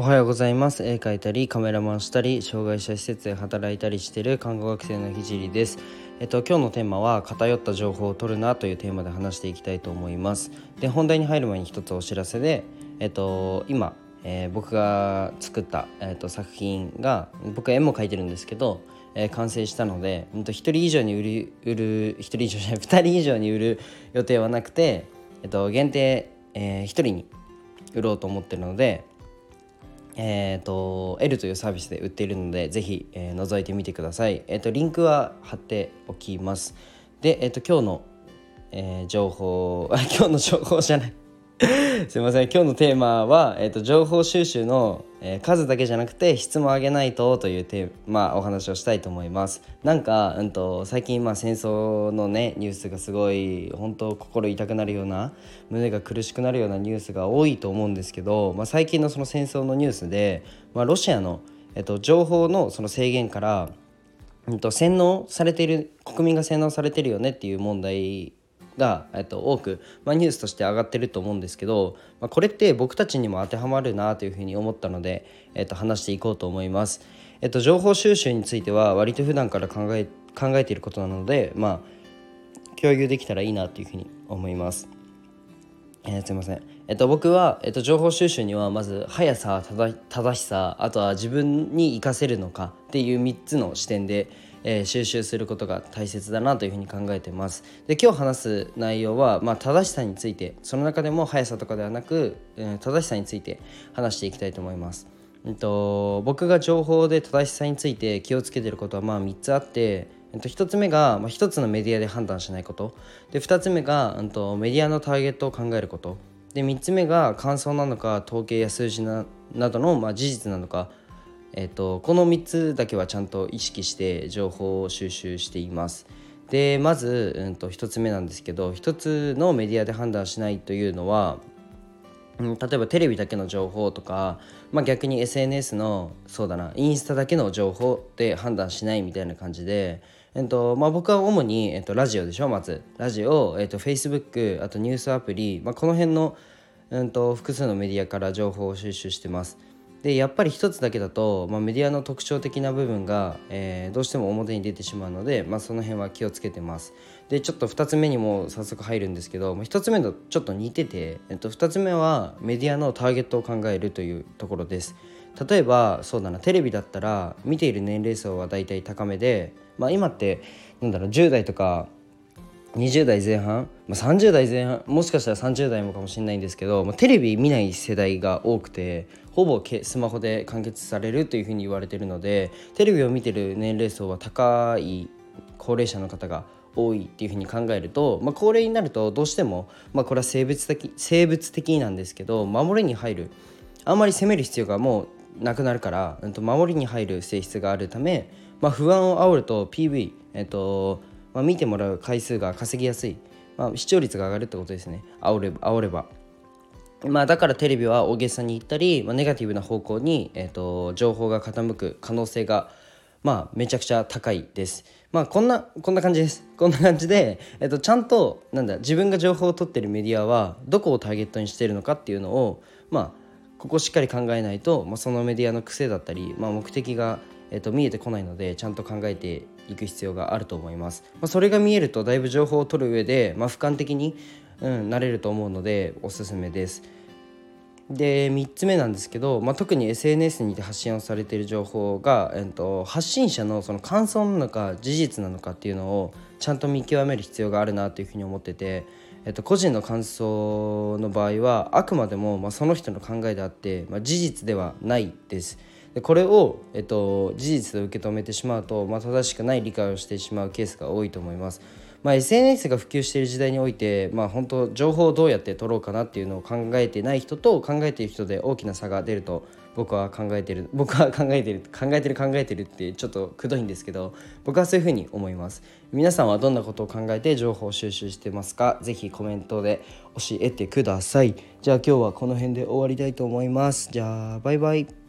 おはようございます。絵描いたりカメラマンしたり障害者施設で働いたりしている看護学生のひじりです。えっと今日のテーマは偏った情報を取るなというテーマで話していきたいと思います。で本題に入る前に一つお知らせでえっと今、えー、僕が作った、えっと、作品が僕は絵も描いてるんですけどえ、完成したので、1人以上に売り売る1人以上じゃない2人以上に売る予定はなくて、えっと、限定、えー、1人に売ろうと思ってるので、えーと、L というサービスで売っているのでぜひ、えー、覗いてみてください、えーと、リンクは貼っておきます。で、えーと、と今日の、えー、情報 今日の情報じゃない。すいません。今日のテーマは、えーと、情報収集の、えー、数だけじゃなくて質も上げないとというテーマ、まあ、お話をしたいと思います。なんか、うんと、最近、まあ、戦争のねニュースがすごい本当心痛くなるような胸が苦しくなるようなニュースが多いと思うんですけど、まあ、最近のその戦争のニュースで、まあ、ロシアの、えーと、情報のその制限からうんと洗脳されている国民が洗脳されてるよねっていう問題が、えっと、多く、まあ、ニュースとして上がってると思うんですけど、まあ、これって僕たちにも当てはまるなというふうに思ったので、えっと、話していこうと思います。えっと、情報収集については割と普段から考え考えていることなので、まあ、共有できたらいいなというふうに思います。えー、すいません、えっと、僕は、えっと、情報収集にはまず速さ正しさあとは自分に活かせるのかっていう3つの視点で、えー、収集することが大切だなというふうに考えてます。で今日話す内容は、まあ、正しさについてその中でも速さとかではなく、えー、正しさについて話していきたいと思います、えっと、僕が情報で正しさについて気をつけてることはまあ3つあってえっと、1つ目が、まあ、1つのメディアで判断しないこと。で2つ目が、うんと、メディアのターゲットを考えること。で3つ目が感想なのか統計や数字ななどの、まあ、事実なのかえっと、この3つだけはちゃんと意識して情報を収集しています。でまず、うんと、1つ目なんですけど1つのメディアで判断しないというのは、うん、例えばテレビだけの情報とか、まあ、逆に SNS のそうだなインスタだけの情報で判断しないみたいな感じで、えっとまあ、僕は主に、えっと、ラジオでしょまずラジオ、えっと、Facebook あとニュースアプリ、まあ、この辺の、うんと複数のメディアから情報を収集してます。でやっぱり一つだけだと、まあ、メディアの特徴的な部分が、えー、どうしても表に出てしまうので、まあ、その辺は気をつけてます。でちょっと2つ目にも早速入るんですけどま1つ目とちょっと似てて、えっと、2つ目はメディアのターゲットを考えるというところです。例えばそうだなテレビだったら見ている年齢層はだいたい高めで、まあ、今ってなんだろう10代とか20代前半、まあ、30代前半？もしかしたら30代もかもしれないんですけど、まあ、テレビ見ない世代が多くてほぼスマホで完結されるというふうに言われてるのでテレビを見てる年齢層は高い高齢者の方が多いっていうふうに考えると、まあ、高齢になるとどうしても、まあ、これは生物的生物的なんですけど守りに入るあんまり攻める必要がもうなくなるから、うん、と守りに入る性質があるため、まあ、不安を煽ると PV、えっとまあ、見てもらう回数が稼ぎやすい、まあ、視聴率が上がるってことですね煽れば煽れば。まあ、だからテレビは大げさに言ったり、まあ、ネガティブな方向に、えーと、情報が傾く可能性が、まあ、めちゃくちゃ高いです。まあ、こんなこんな感じです。こんな感じで、えーと、ちゃんとなんだ自分が情報を取ってるメディアはどこをターゲットにしているのかっていうのを、まあ、ここしっかり考えないと、まあ、そのメディアの癖だったり、まあ、目的が、えーと見えてこないのでちゃんと考えていく必要があると思います。まあ、それが見えるとだいぶ情報を取る上で、まあ、俯瞰的に、うん、なれると思うのでおすすめです。で3つ目なんですけど、まあ、特に SNS にて発信をされている情報が、えっと、発信者のその感想なのか事実なのかっていうのをちゃんと見極める必要があるなというふうに思ってて、えっと、個人の感想の場合はあくまでも、まあ、その人の考えであって、まあ、事実ではないです。でこれを、えっと、事実と受け止めてしまうと、まあ、正しくない理解をしてしまうケースが多いと思います。まあ、SNS が普及している時代において、まあ、本当情報をどうやって取ろうかなっていうのを考えてない人と考えている人で大きな差が出ると僕は考えてる 僕は考えてる考えてる考えてるってちょっとくどいんですけど僕はそういうふうに思います。皆さんはどんなことを考えて情報を収集してますか？ぜひコメントで教えてください。じゃあ今日はこの辺で終わりたいと思います。じゃあバイバイ。